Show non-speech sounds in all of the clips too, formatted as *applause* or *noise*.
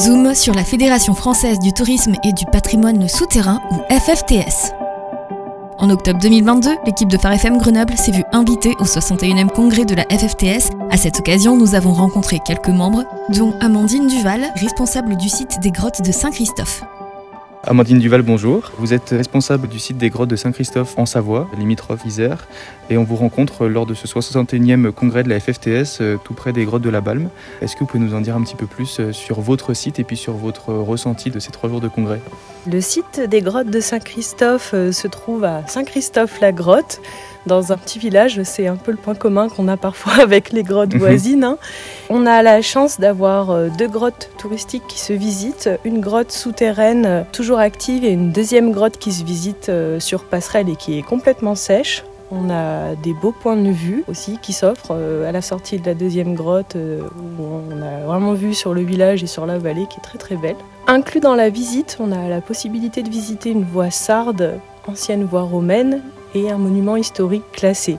Zoom sur la Fédération française du tourisme et du patrimoine souterrain ou FFTS. En octobre 2022, l'équipe de Phare Grenoble s'est vue invitée au 61e congrès de la FFTS. À cette occasion, nous avons rencontré quelques membres, dont Amandine Duval, responsable du site des grottes de Saint-Christophe. Amandine Duval, bonjour. Vous êtes responsable du site des grottes de Saint-Christophe en Savoie, limitrophe Isère, et on vous rencontre lors de ce 61e congrès de la FFTS euh, tout près des grottes de la Balme. Est-ce que vous pouvez nous en dire un petit peu plus euh, sur votre site et puis sur votre ressenti de ces trois jours de congrès? Le site des grottes de Saint-Christophe euh, se trouve à Saint-Christophe-la-Grotte dans un petit village. C'est un peu le point commun qu'on a parfois *laughs* avec les grottes Mhm. voisines. hein. On a la chance d'avoir euh, deux grottes touristiques qui se visitent. Une grotte souterraine euh, toujours active et une deuxième grotte qui se visite euh, sur passerelle et qui est complètement sèche. On a des beaux points de vue aussi qui s'offrent à la sortie de la deuxième grotte où on a vraiment vue sur le village et sur la vallée qui est très très belle. Inclus dans la visite, on a la possibilité de visiter une voie sarde, ancienne voie romaine, et un monument historique classé.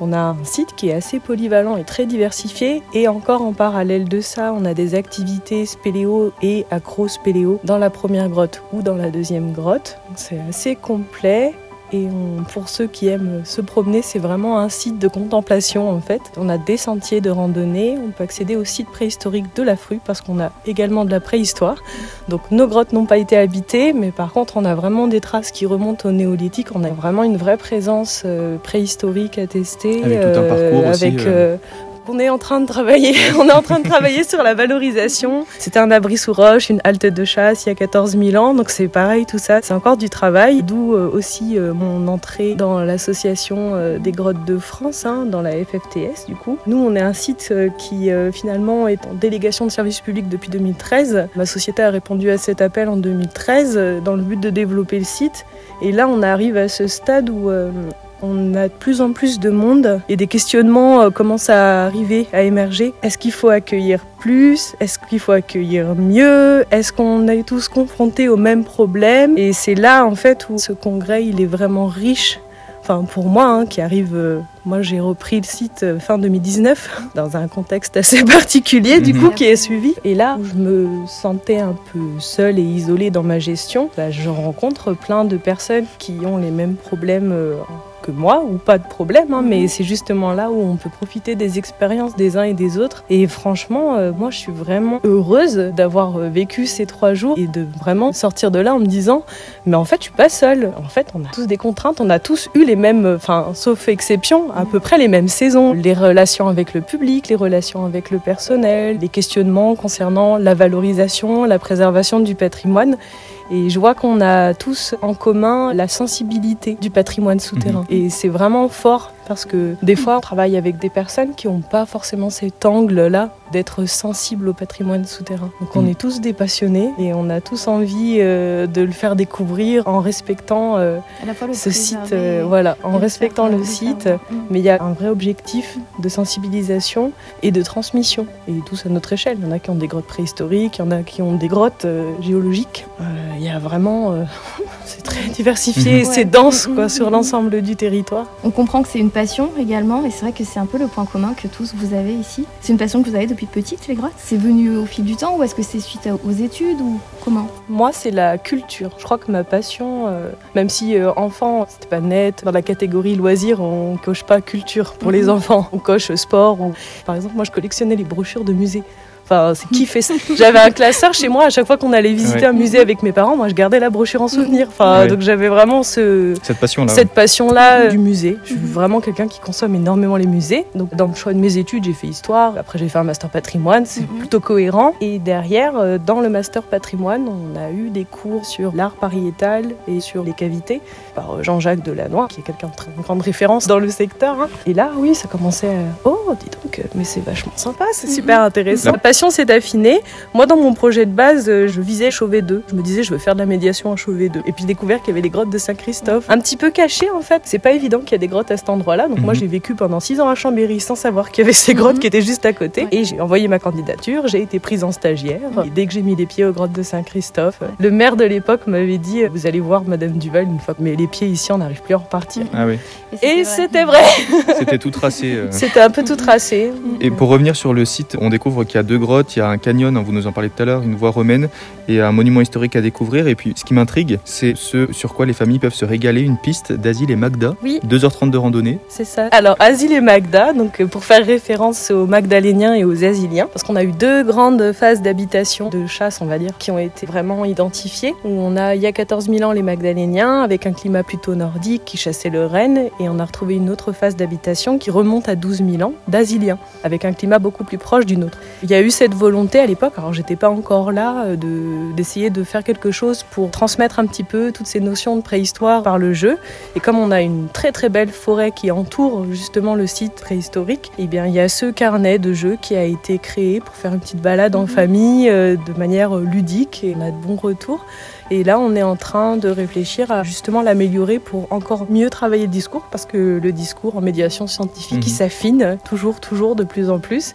On a un site qui est assez polyvalent et très diversifié et encore en parallèle de ça, on a des activités spéléo et acro-spéléo dans la première grotte ou dans la deuxième grotte. C'est assez complet. Et on- pour ceux qui aiment se promener, c'est vraiment un site de contemplation en fait. On a des sentiers de randonnée, on peut accéder au site préhistorique de la Frue parce qu'on a également de la préhistoire. Donc nos grottes n'ont pas été habitées, mais par contre on a vraiment des traces qui remontent au néolithique. On a vraiment une vraie présence euh, préhistorique attestée. Avec tout un parcours aussi, avec, euh. euh, on est en train de travailler, *laughs* on est en train de travailler sur la valorisation. C'était un abri sous roche, une halte de chasse il y a 14 000 ans, donc c'est pareil tout ça, c'est encore du travail. D'où euh, aussi euh, mon entrée dans l'association euh, des grottes de France, hein, dans la FFTS du coup. Nous on est un site qui finalement est en délégation de service public depuis 2013. Ma société a répondu à cet appel en 2013 euh, dans le but de développer le site. Et là on arrive à ce stade où on a de plus en plus de monde et des questionnements euh, commencent à arriver, à émerger. Est-ce qu'il faut accueillir plus? Est-ce qu'il faut accueillir mieux? Est-ce qu'on est tous confrontés aux mêmes problèmes? Et c'est là en fait où ce congrès il est vraiment riche. Enfin pour moi hein, qui arrive, euh, moi j'ai repris le site euh, fin 2019 *laughs* dans un contexte assez *laughs* particulier du Mhm. coup qui est suivi. Et là où je me sentais un peu seule et isolée dans ma gestion, bah, je rencontre plein de personnes qui ont les mêmes problèmes euh, que moi ou pas de problème, hein, mais c'est justement là où on peut profiter des expériences des uns et des autres. Et franchement, euh, moi je suis vraiment heureuse d'avoir euh, vécu ces trois jours et de vraiment sortir de là en me disant, mais en fait je suis pas seule. En fait on a tous des contraintes, on a tous eu les mêmes, euh, enfin sauf exception, à peu près les mêmes saisons. Les relations avec le public, les relations avec le personnel, les questionnements concernant la valorisation, la préservation du patrimoine. Et je vois qu'on a tous en commun la sensibilité du patrimoine souterrain. Et c'est vraiment fort parce que des fois, on travaille avec des personnes qui n'ont pas forcément cet angle-là d'être sensible au patrimoine souterrain. Donc on Mhm. est tous des passionnés et on a tous envie euh, de le faire découvrir en respectant euh, ce site, euh, voilà, en respectant le site. mm. Mais il y a un vrai objectif de sensibilisation et de transmission. Et tous à notre échelle. Il y en a qui ont des grottes préhistoriques, il y en a qui ont des grottes euh, géologiques. Euh, Il y a vraiment. *laughs* c'est très diversifié, Mhm. c'est Ouais. dense quoi, Mhm. sur l'ensemble du territoire. On comprend que c'est une passion également, et c'est vrai que c'est un peu le point commun que tous vous avez ici. C'est une passion que vous avez depuis petite, les grottes? C'est venu au fil du temps, ou est-ce que c'est suite aux études, ou comment? Moi, c'est la culture. Je crois que ma passion, euh, même si euh, enfant, c'était pas net, dans la catégorie loisirs, on coche pas culture pour les Mhm. enfants. On coche sport. Ou... Par exemple, moi, je collectionnais les brochures de musées. Enfin, c'est qui fait ça J'avais un classeur chez moi. À chaque fois qu'on allait visiter Ouais. un musée avec mes parents, moi, je gardais la brochure en souvenir. Enfin, Ouais. donc j'avais vraiment ce, Cette passion-là. cette passion-là euh, du musée. Je suis vraiment quelqu'un qui consomme énormément les musées. Donc, dans le choix de mes études, j'ai fait histoire. Après, j'ai fait un master patrimoine. C'est Mhm. plutôt cohérent. Et derrière, euh, dans le master patrimoine, on a eu des cours sur l'art pariétal et sur les cavités par euh, Jean-Jacques Delannoy, qui est quelqu'un de très grande référence dans le secteur. hein. Et là, oui, ça commençait à... Oh, dis donc, mais c'est vachement sympa, c'est super intéressant. Mhm. La passion s'est affinée. Moi, dans mon projet de base, euh, je visais Chauvet 2. Je me disais, je veux faire de la médiation à Chauvet 2. Et puis, j'ai découvert qu'il y avait les grottes de Saint-Christophe. Un petit peu cachées, en fait. C'est pas évident qu'il y a des grottes à cet endroit-là. Donc, moi, Mhm. j'ai vécu pendant six ans à Chambéry sans savoir qu'il y avait ces grottes Mhm. qui étaient juste à côté. Ouais. Et j'ai envoyé ma candidature. J'ai été prise en stagiaire. Et dès que j'ai mis les pieds aux grottes de Saint-Christophe, le maire de l'époque m'avait dit, vous allez voir Madame Duval, une fois que mais les pieds ici, on n'arrive plus à repartir. Ah oui, Et c'était vrai. c'était tout tracé. euh. *laughs* C'était un peu tout tracé. Et pour revenir sur le site, on découvre qu'il y a deux grottes, il y a un canyon, hein, vous nous en parlez tout à l'heure, une voie romaine et un monument historique à découvrir. Et puis ce qui m'intrigue, c'est ce sur quoi les familles peuvent se régaler, une piste d'Asile et Magda. Oui. 2h30 de randonnée. C'est ça. Alors, Asile et Magda, donc euh, pour faire référence aux Magdaléniens et aux Asiliens, parce qu'on a eu deux grandes phases d'habitation, de chasse, on va dire, qui ont été vraiment identifiées. Où on a, il y a 14 000 ans, les Magdaléniens, avec un climat plutôt nordique, qui chassaient le renne, et on a retrouvé une autre phase d'habitation qui remonte à 12 000 ans, d'Asiliens, avec un climat beaucoup plus proche du nôtre. Il y a eu cette volonté à l'époque, alors j'étais pas encore là, euh, de, d'essayer de faire quelque chose pour transmettre un petit peu toutes ces notions de préhistoire par le jeu. Et comme on a une très très belle forêt qui entoure justement le site préhistorique, eh bien il y a ce carnet de jeu qui a été créé pour faire une petite balade en famille euh, de manière ludique et on a de bons retours. Et là, on est en train de réfléchir à justement l'améliorer pour encore mieux travailler le discours, parce que le discours en médiation scientifique, il Mhm. s'affine toujours, toujours de plus en plus.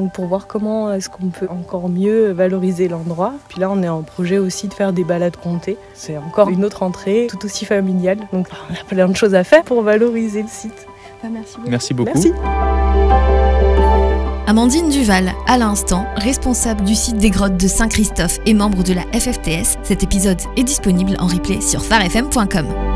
Donc pour voir comment est-ce qu'on peut encore mieux valoriser l'endroit. Puis là, on est en projet aussi de faire des balades comptées. C'est encore une autre entrée, tout aussi familiale. Donc *laughs* on a plein de choses à faire pour valoriser le site. Bah, merci beaucoup. Merci beaucoup. Merci. Amandine Duval, à l'instant, responsable du site des grottes de Saint-Christophe et membre de la FFTS. Cet épisode est disponible en replay sur farfm.com.